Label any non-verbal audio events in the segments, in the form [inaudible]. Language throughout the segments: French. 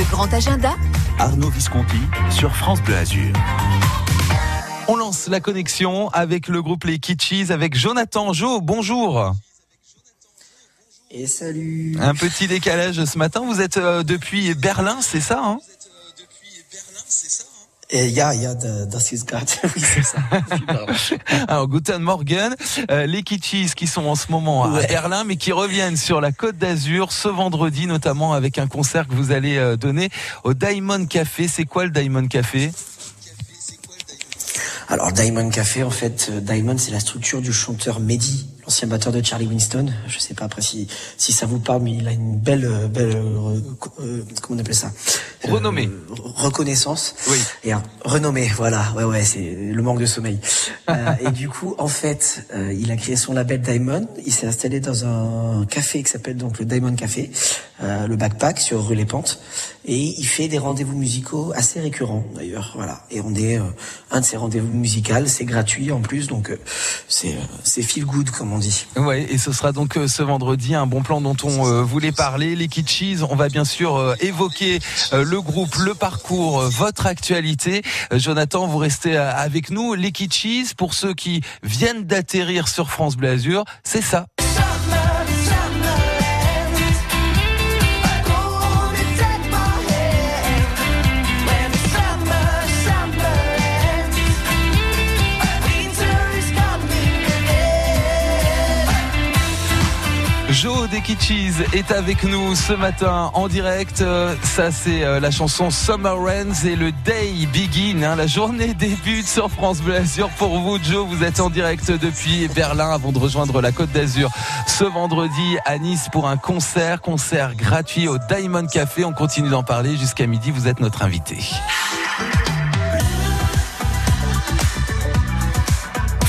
Le grand agenda Arnaud Visconti sur France Bleu Azur. On lance la connexion avec le groupe Les Kitschis, avec Jonathan Jo. Bonjour. Et salut. Un petit décalage ce matin. Vous êtes euh, depuis Berlin, c'est ça hein? Et ja, ja, da- das ist grad. Oui, c'est ça. [laughs] Alors, Guten Morgen. Euh, les Kitschis qui sont en ce moment à. Berlin, mais qui reviennent sur la Côte d'Azur ce vendredi, notamment avec un concert que vous allez euh, donner au Diamond Café. C'est quoi le Diamond Café? Alors Diamond Café, en fait, euh, Diamond, c'est la structure du chanteur Mehdi, l'ancien batteur de Charlie Winston. Je sais pas après si, si ça vous parle, mais il a une belle, belle, euh, euh, comment on appelle ça? Euh, Renommée. reconnaissance. Oui. Et un renommée, voilà. Ouais, ouais, c'est le manque de sommeil. Euh, [laughs] et du coup, en fait, euh, il a créé son label Diamond. Il s'est installé dans un café qui s'appelle donc le Diamond Café, euh, le Backpack sur rue Les Pentes. Et il fait des rendez-vous musicaux assez récurrents d'ailleurs. Voilà. Et on est euh, un de ces rendez-vous musicaux. C'est gratuit en plus, donc euh, c'est euh, c'est feel good comme on dit. Ouais, et ce sera donc euh, ce vendredi un bon plan dont on voulait parler. Les Kitschis, on va bien sûr évoquer le groupe, le parcours, votre actualité. Jonathan, vous restez avec nous. Les Kitschis, pour ceux qui viennent d'atterrir sur France Bleu Azur, c'est ça. Jo des Kitschis est avec nous ce matin en direct. Euh, Ça, c'est euh, la chanson Summer Rains et le Day Begin. hein. La journée débute sur France Bleu Azur. Pour vous, Joe, vous êtes en direct depuis Berlin avant de rejoindre la Côte d'Azur ce vendredi à Nice pour un concert, concert gratuit au Diamond Café. On continue d'en parler jusqu'à midi. Vous êtes notre invité.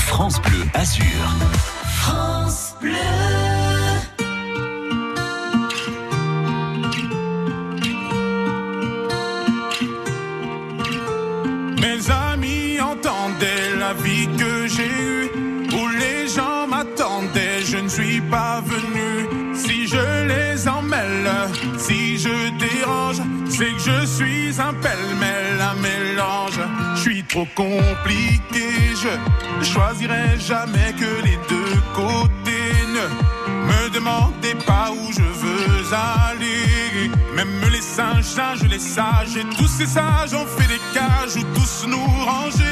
France Bleu Azur. Mes amis entendaient la vie que j'ai eue, où les gens m'attendaient, je ne suis pas venu. Si je les emmêle, si je dérange, c'est que je suis un pêle-mêle, un mélange. Je suis trop compliqué, je choisirai jamais que les deux côtés. Ne me demandez pas où je veux aller. Singes, singes, les sages, et tous ces sages ont fait des cages où tous nous ranger.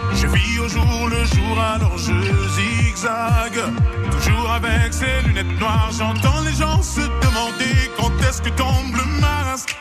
Je vis au jour le jour, alors je zigzague. Toujours avec ces lunettes noires, j'entends les gens se demander quand est-ce que tombe le masque.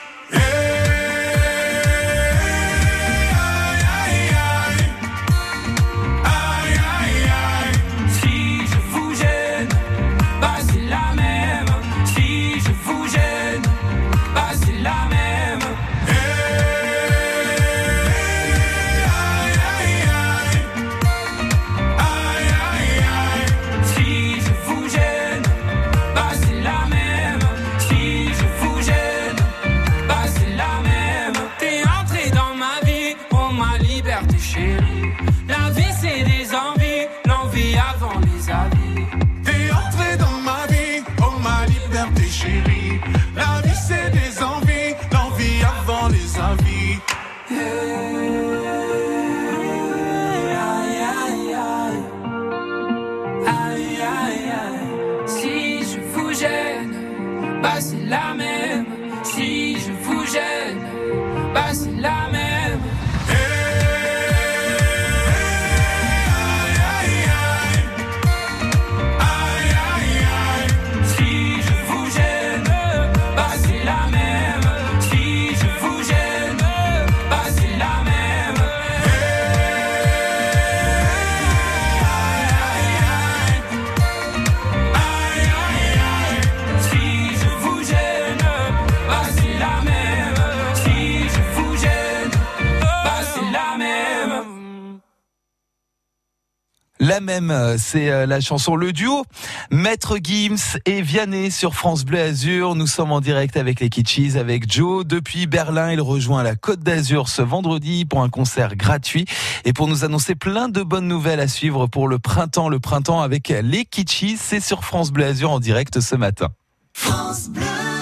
La même, euh, c'est euh, la chanson Le Duo. Maître Gims et Vianney sur France Bleu Azur. Nous sommes en direct avec les Kitschis, avec Joe. Depuis Berlin, il rejoint la Côte d'Azur ce vendredi pour un concert gratuit et pour nous annoncer plein de bonnes nouvelles à suivre pour le printemps. Le printemps avec les Kitschis, c'est sur France Bleu Azur en direct ce matin. France Bleu.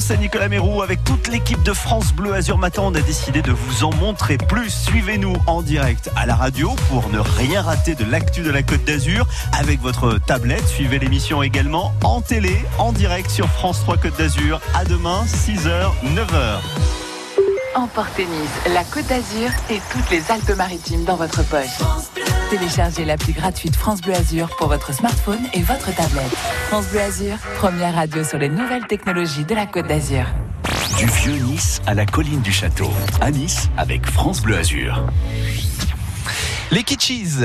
C'est Nicolas Mérou. Avec toute l'équipe de France Bleu Azur Matin, on a décidé de vous en montrer plus. Suivez-nous en direct à la radio pour ne rien rater de l'actu de la Côte d'Azur avec votre tablette. Suivez l'émission également en télé, en direct sur France 3 Côte d'Azur. À demain, 6h, 9h. Emportez-Nice, la Côte d'Azur et toutes les Alpes-Maritimes dans votre poche. Téléchargez l'appli gratuite France Bleu Azur pour votre smartphone et votre tablette. France Bleu Azur, première radio sur les nouvelles technologies de la Côte d'Azur. Du vieux Nice à la colline du château. À Nice avec France Bleu Azur. Les Kitschis.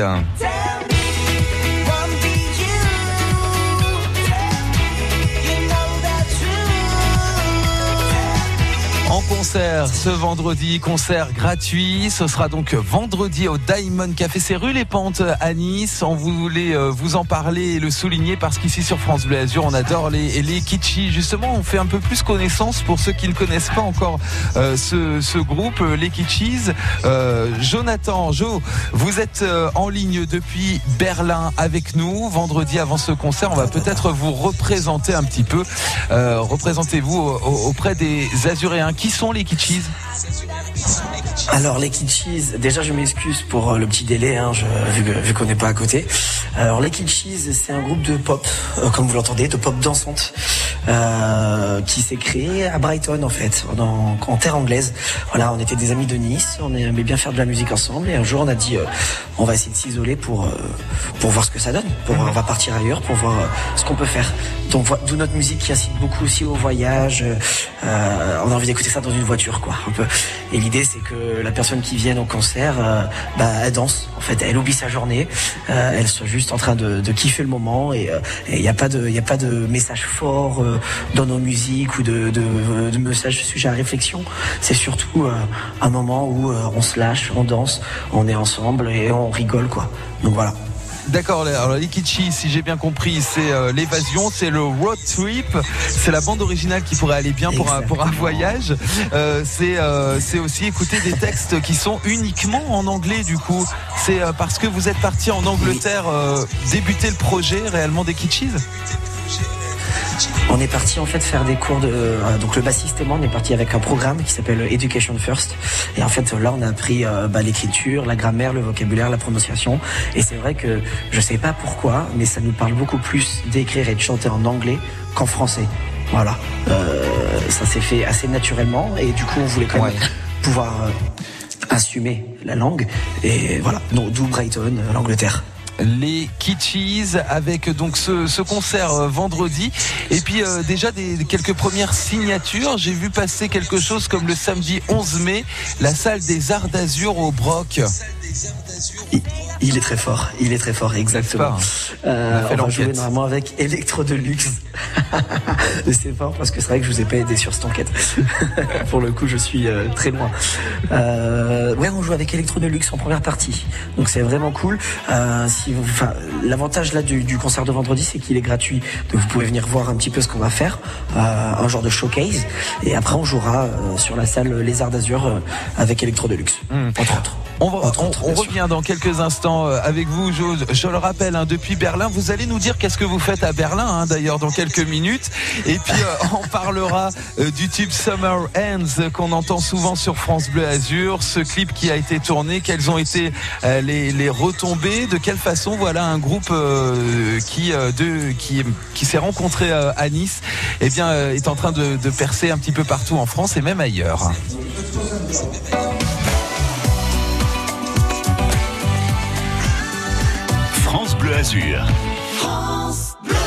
En concert ce vendredi, concert gratuit. Ce sera donc vendredi au Diamond Café. C'est rue Les Pentes à Nice. On voulait euh, vous en parler et le souligner parce qu'ici sur France Bleu Azur, on adore les, les kitschis. Justement, on fait un peu plus connaissance pour ceux qui ne connaissent pas encore euh, ce, ce, groupe, les kitschis. Euh, Jonathan, Jo, vous êtes euh, en ligne depuis Berlin avec nous. Vendredi avant ce concert, on va peut-être vous représenter un petit peu. Représentez-vous auprès des Azuréens qui sont les Kitschis? Alors les Kitschis, déjà je m'excuse pour euh, le petit délai, hein, vu, qu'on n'est pas à côté. Alors les Kitschis, c'est un groupe de pop, euh, comme vous l'entendez, de pop dansante, euh, qui s'est créé à Brighton en fait, en, terre anglaise. Voilà, on était des amis de Nice, on aimait bien faire de la musique ensemble, et un jour on a dit, on va essayer de s'isoler pour pour voir ce que ça donne, pour, on va partir ailleurs pour voir ce qu'on peut faire. Donc d'où notre musique qui incite beaucoup aussi au voyage. on a envie d'écouter ça dans une voiture, quoi. Et l'idée c'est que la personne qui vient au concert, euh, bah, elle danse. En fait, elle oublie sa journée, euh, elle soit juste en train de, kiffer le moment et il euh, n'y a pas de, il a pas de message fort dans nos musiques ou de, de, de message sujet à réflexion. C'est surtout un moment où on se lâche, on danse, on est ensemble et on rigole quoi. Donc voilà. D'accord, alors Likichi, si j'ai bien compris, c'est euh, l'évasion, c'est le road trip, c'est la bande originale qui pourrait aller bien pour un, pour un voyage. Euh, c'est euh, c'est aussi écouter des [laughs] textes qui sont uniquement en anglais du coup. C'est parce que vous êtes parti en Angleterre débuter le projet réellement des Kitschis on est parti en fait faire des cours de euh, donc le bassiste et moi on est parti avec un programme qui s'appelle Education First. Et en fait là on a appris euh, bah, l'écriture, la grammaire, le vocabulaire, la prononciation. Et c'est vrai que je sais pas pourquoi mais ça nous parle beaucoup plus d'écrire et de chanter en anglais qu'en français. Voilà, euh, ça s'est fait assez naturellement et du coup on voulait quand même pouvoir assumer la langue. Et voilà, d'où Brighton, l'Angleterre les Kitschis avec donc ce, concert euh, vendredi. Et puis euh, déjà des quelques premières signatures. J'ai vu passer quelque chose comme le samedi 11 mai la salle des arts d'azur au Broc il, est très fort, il est très fort, exactement. Euh, on, va jouer normalement avec Electro Deluxe. [laughs] c'est fort parce que c'est vrai que je vous ai pas aidé sur cette enquête. [laughs] Pour le coup, je suis euh, très loin. Euh, ouais, on joue avec Electro Deluxe en première partie, donc c'est vraiment cool. Euh, si enfin, l'avantage là du, concert de vendredi, c'est qu'il est gratuit, donc vous pouvez venir voir un petit peu ce qu'on va faire, un genre de showcase, et après on jouera sur la salle Les Arts d'Azur avec Electro Deluxe, mmh. entre autres. On, revient dans quelques instants euh, avec vous, Je le rappelle, hein, depuis Berlin, vous allez nous dire qu'est-ce que vous faites à Berlin, hein, d'ailleurs, dans quelques minutes. Et puis, euh, [laughs] on parlera euh, du tube Summer Ends qu'on entend souvent sur France Bleu Azur. Ce clip qui a été tourné, quelles ont été les, retombées, de quelle façon, voilà, un groupe qui, de, qui, qui s'est rencontré à Nice, eh bien, est en train de percer un petit peu partout en France et même ailleurs. Azur. Year's Day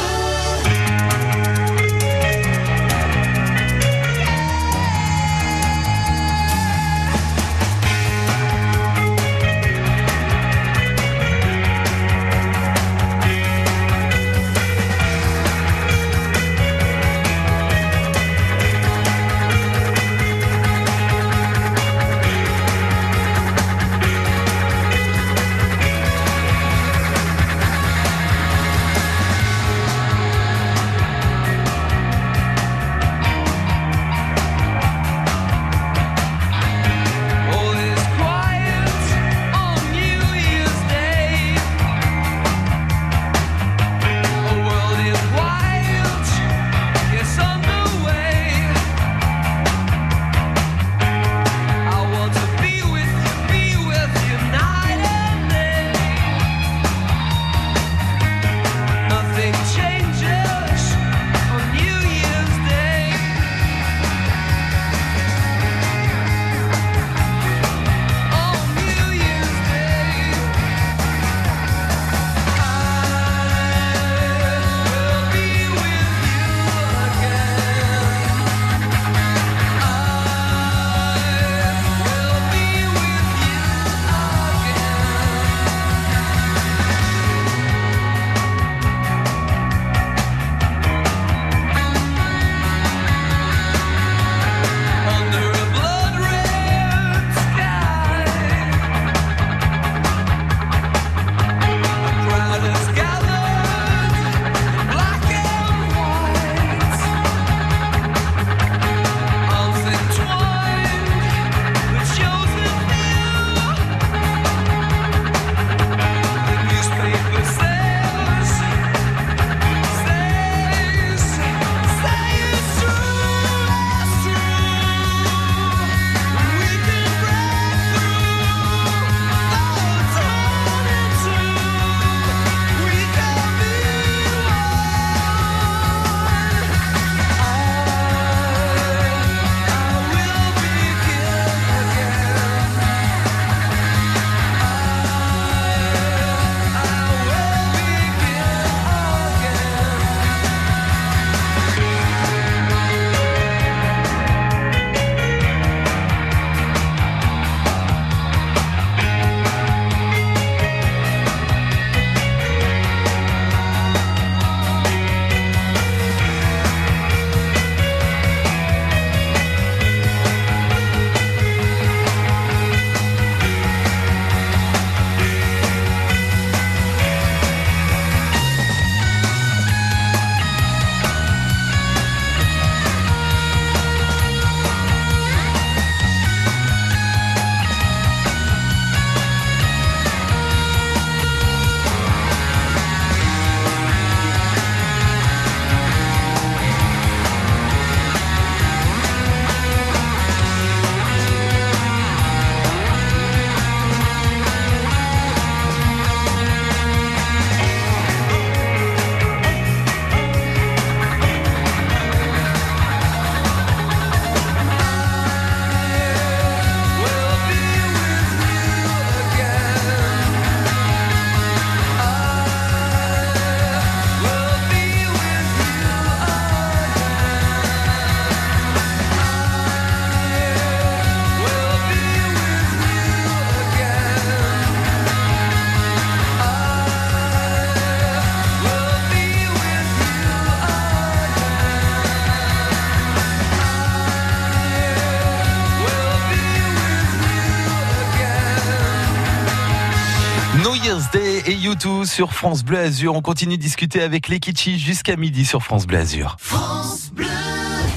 et YouTube sur France Bleu Azur. On continue de discuter avec les Kitschis jusqu'à midi sur France Bleu Azur. France Bleu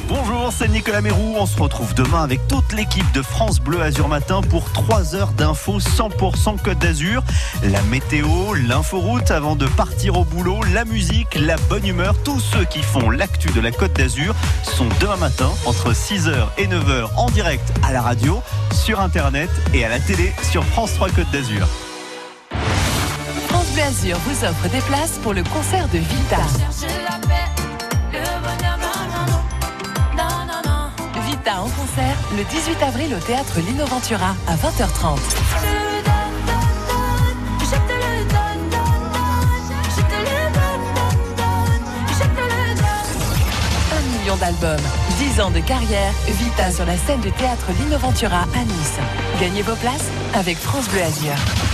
Bonjour, c'est Nicolas Mérou. On se retrouve demain avec toute l'équipe de France Bleu Azur Matin pour 3 heures d'infos 100% Côte d'Azur. La météo, l'inforoute avant de partir au boulot, la musique, la bonne humeur. Tous ceux qui font l'actu de la Côte d'Azur sont demain matin entre 6h et 9h en direct à la radio, sur Internet et à la télé sur France 3 Côte d'Azur. Bleu Azur vous offre des places pour le concert de Vita. Vita en concert le 18 avril au théâtre Lino Ventura à 20h30. Un million d'albums, 10 ans de carrière, Vita sur la scène du théâtre Lino Ventura à Nice. Gagnez vos places avec France Bleu Azur.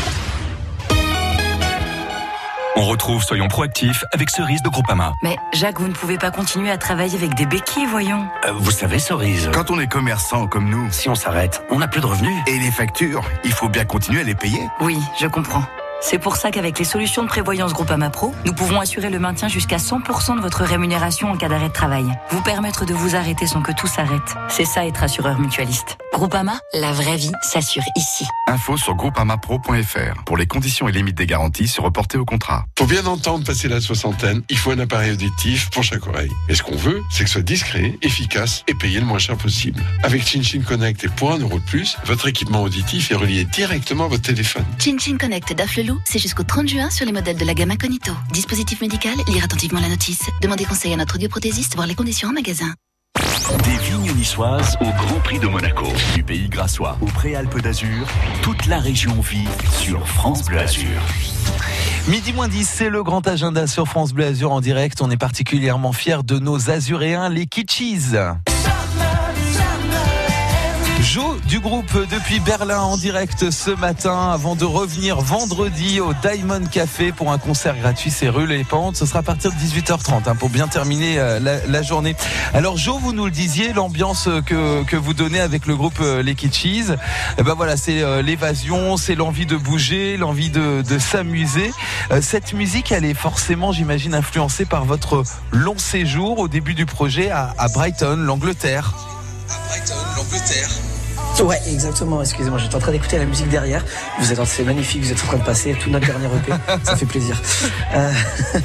On retrouve Soyons proactifs avec Cerise de Groupama. Mais Jacques, vous ne pouvez pas continuer à travailler avec des béquilles, voyons. Euh, vous savez, Cerise, Quand on est commerçant comme nous, si on s'arrête, on n'a plus de revenus. et les factures, il faut bien continuer à les payer. Oui, je comprends. C'est pour ça qu'avec les solutions de prévoyance Groupama Pro, nous pouvons assurer le maintien jusqu'à 100% de votre rémunération en cas d'arrêt de travail. Vous permettre de vous arrêter sans que tout s'arrête. C'est ça être assureur mutualiste. Groupama, la vraie vie s'assure ici. Info sur groupamapro.fr pour les conditions et limites des garanties sur reporter au contrat. Faut bien entendre passer la soixantaine, il faut un appareil auditif pour chaque oreille. Et ce qu'on veut, c'est que ce soit discret, efficace et payé le moins cher possible. Avec ChinChin Connect et pour un euro de plus, votre équipement auditif est relié directement à votre téléphone. Chin Chin Connect d'Afflelou, c'est jusqu'au 30 juin sur les modèles de la gamme Incognito. Dispositif médical, lire attentivement la notice. Demandez conseil à notre audioprothésiste, voir les conditions en magasin. Des vignes niçoises au Grand Prix de Monaco. Du pays grassois au Préalpes d'Azur, toute la région vit sur France Bleu Azur. Midi moins 10, c'est le grand agenda sur France Bleu Azur en direct. On est particulièrement fiers de nos Azuréens, les Kitschis. Jo du groupe depuis Berlin en direct ce matin avant de revenir vendredi au Diamond Café pour un concert gratuit. C'est rue Les Pentes. Ce sera à partir de 18h30 hein, pour bien terminer euh, la, journée. Alors Jo, vous nous le disiez, l'ambiance que, vous donnez avec le groupe euh, Les Kitschis, eh ben voilà, c'est euh, l'évasion, c'est l'envie de bouger, l'envie de, s'amuser. Cette musique, elle est forcément, j'imagine, influencée par votre long séjour au début du projet à Brighton, l'Angleterre. À Brighton, l'Angleterre. Ouais, exactement. Excusez-moi, j'étais en train d'écouter la musique derrière. Vous êtes, c'est magnifique. Vous êtes en train de passer tout notre dernier EP. [laughs] Ça fait plaisir. Euh,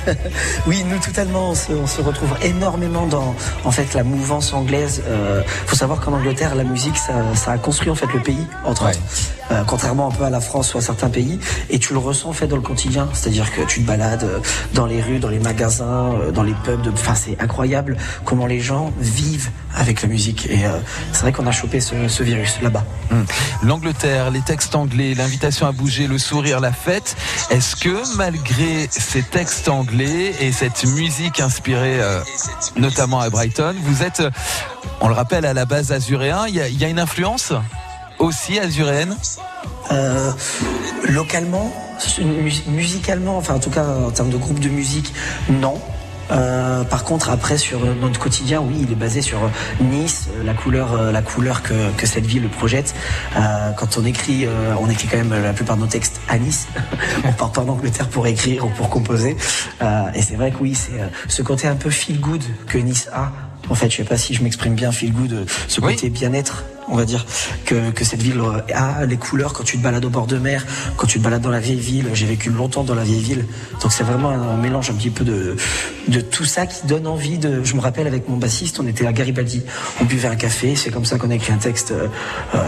[laughs] oui, nous totalement, on se, on se retrouve énormément dans, en fait, la mouvance anglaise. Euh, faut savoir qu'en Angleterre, la musique, ça, ça a construit en fait le pays, entre Ouais. autres. Euh, contrairement un peu à la France ou à certains pays, et tu le ressens en fait dans le quotidien. C'est-à-dire que tu te balades euh, dans les rues, dans les magasins, euh, dans les pubs. De... Enfin, c'est incroyable comment les gens vivent avec la musique. Et euh, c'est vrai qu'on a chopé ce, ce virus là-bas. Hum. L'Angleterre, les textes anglais, l'invitation à bouger, le sourire, la fête. Est-ce que malgré ces textes anglais et cette musique inspirée euh, notamment à Brighton, vous êtes, euh, on le rappelle, à la base azuréen, il y a, il y a une influence aussi azuréenne? Euh, localement, mu- musicalement, enfin en tout cas en termes de groupe de musique, non. Euh, par contre, après sur notre quotidien, oui, il est basé sur Nice, euh, la couleur, euh, la couleur que, que cette ville projette. Euh, quand on écrit, euh, on écrit quand même la plupart de nos textes à Nice. [laughs] on part pas en Angleterre pour écrire ou pour composer. Euh, et c'est vrai que oui, c'est euh, ce côté un peu feel good que Nice a. En fait, je sais pas si je m'exprime bien, feel good, euh, ce Oui. côté bien-être, on va dire, que, que cette ville a, les couleurs quand tu te balades au bord de mer, quand tu te balades dans la vieille ville. J'ai vécu longtemps dans la vieille ville, donc c'est vraiment un, mélange un petit peu de, de tout ça qui donne envie de. Je me rappelle avec mon bassiste, on était à Garibaldi, on buvait un café, c'est comme ça qu'on a écrit un texte. euh, euh,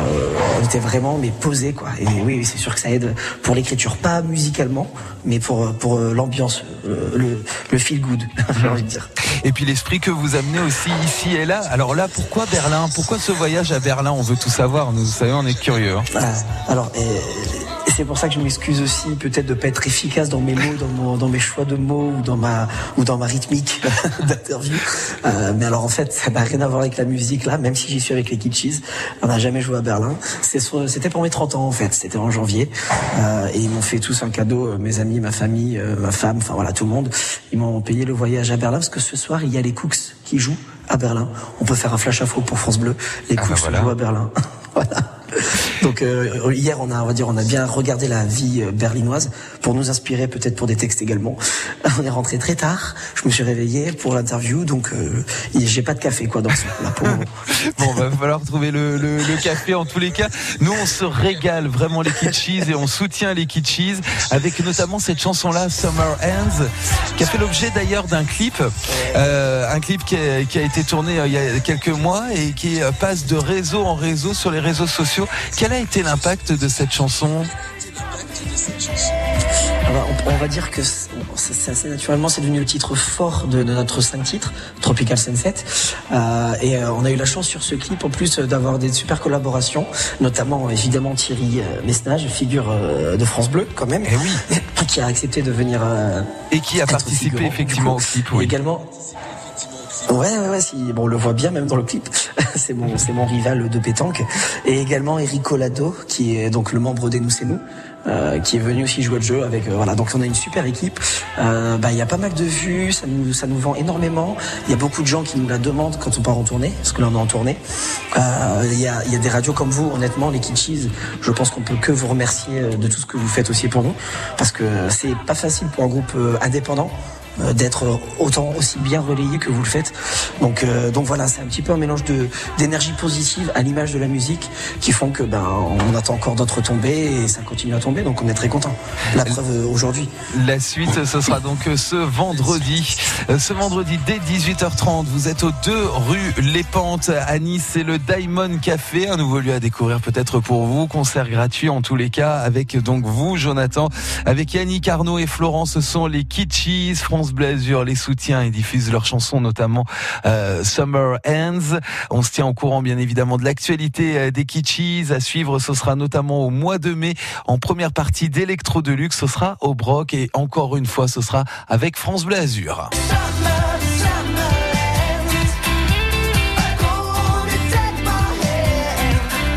on était vraiment mais posé quoi. Et oui, c'est sûr que ça aide pour l'écriture, pas musicalement, mais pour pour euh, l'ambiance, le, le feel good, [laughs] j'ai envie de dire. et puis l'esprit que vous amenez aussi ici et là. Alors là, pourquoi Berlin? Pourquoi ce voyage à Berlin? On veut tout savoir. Nous, vous savez, on est curieux. hein. Ah, alors, c'est pour ça que je m'excuse aussi peut-être de pas être efficace dans mes mots, dans, mes choix de mots ou dans ma ou dans ma rythmique [laughs] d'interview. Euh, mais alors en fait, ça n'a rien à voir avec la musique là, même si j'y suis avec les Kitschis. On n'a jamais joué à Berlin. C'était pour mes 30 ans en fait. C'était en janvier Euh, et ils m'ont fait tous un cadeau, euh, mes amis, ma famille, ma femme, enfin voilà tout le monde. Ils m'ont payé le voyage à Berlin parce que ce soir il y a les Cooks qui jouent à Berlin. On peut faire un flash info pour France Bleu. Les Ah, Cooks bah voilà. à Berlin. [laughs] voilà. [laughs] Donc euh, hier, on a, on on a bien regardé la vie euh, berlinoise pour nous inspirer peut-être pour des textes également. [laughs] On est rentré très tard. Je me suis réveillé pour l'interview, donc euh, j'ai pas de café quoi dans ce là pour... [laughs] Bon, va falloir trouver le, café en tous les cas. Nous, on se régale vraiment les Kitschis et on soutient les Kitschis avec notamment cette chanson-là, Summer Ends, qui a fait l'objet d'ailleurs d'un clip, un clip qui a, été tourné il y a quelques mois et qui passe de réseau en réseau sur les réseaux sociaux. Quel a été l'impact de cette chanson on, va dire que c'est assez naturellement, c'est devenu le titre fort de, notre cinq titres, Tropical Sunset. Euh, et euh, on a eu la chance sur ce clip, en plus d'avoir des super collaborations, notamment évidemment Thierry euh, Messnage, figure de France Bleu quand même, et eh oui. [laughs] qui a accepté de venir et qui a participé effectivement au clip. Oui. Également. Ouais, ouais, ouais, si, bon, on le voit bien même dans le clip. [laughs] c'est mon, c'est mon rival de pétanque. Et également Eric Colado, qui est donc le membre des Nous c'est nous, euh, qui est venu aussi jouer le jeu avec euh, voilà. Donc on a une super équipe. Euh, bah il y a pas mal de vues ça nous ça nous vend énormément. Il y a beaucoup de gens qui nous la demandent quand on part en tournée parce que là on est en tournée. Il y a il y a des radios comme vous honnêtement les Kitschis je pense qu'on peut que vous remercier de tout ce que vous faites aussi pour nous. Parce que c'est pas facile pour un groupe indépendant d'être autant aussi bien relayé que vous le faites. Donc, euh, donc voilà, c'est un petit peu un mélange de d'énergie positive à l'image de la musique qui font que ben on attend encore d'autres tombées et ça continue à tomber. Donc on est très content. La preuve euh, aujourd'hui. La suite, ce sera donc ce vendredi, ce vendredi dès 18h30. Vous êtes aux 2 rue Les Pentes à Nice. C'est le Diamond Café, un nouveau lieu à découvrir peut-être pour vous. Concert gratuit en tous les cas avec donc vous, Jonathan, avec Yannick Arnaud et Florence. Ce sont les Kitschis. France Bleu les soutiens et diffusent leurs chansons, notamment euh, Summer Ends. On se tient au courant, bien évidemment, de l'actualité euh, des Kitschis. À suivre, ce sera notamment au mois de mai, en première partie d'Electro Deluxe. Ce sera au Broc et encore une fois, ce sera avec France Bleu Azur.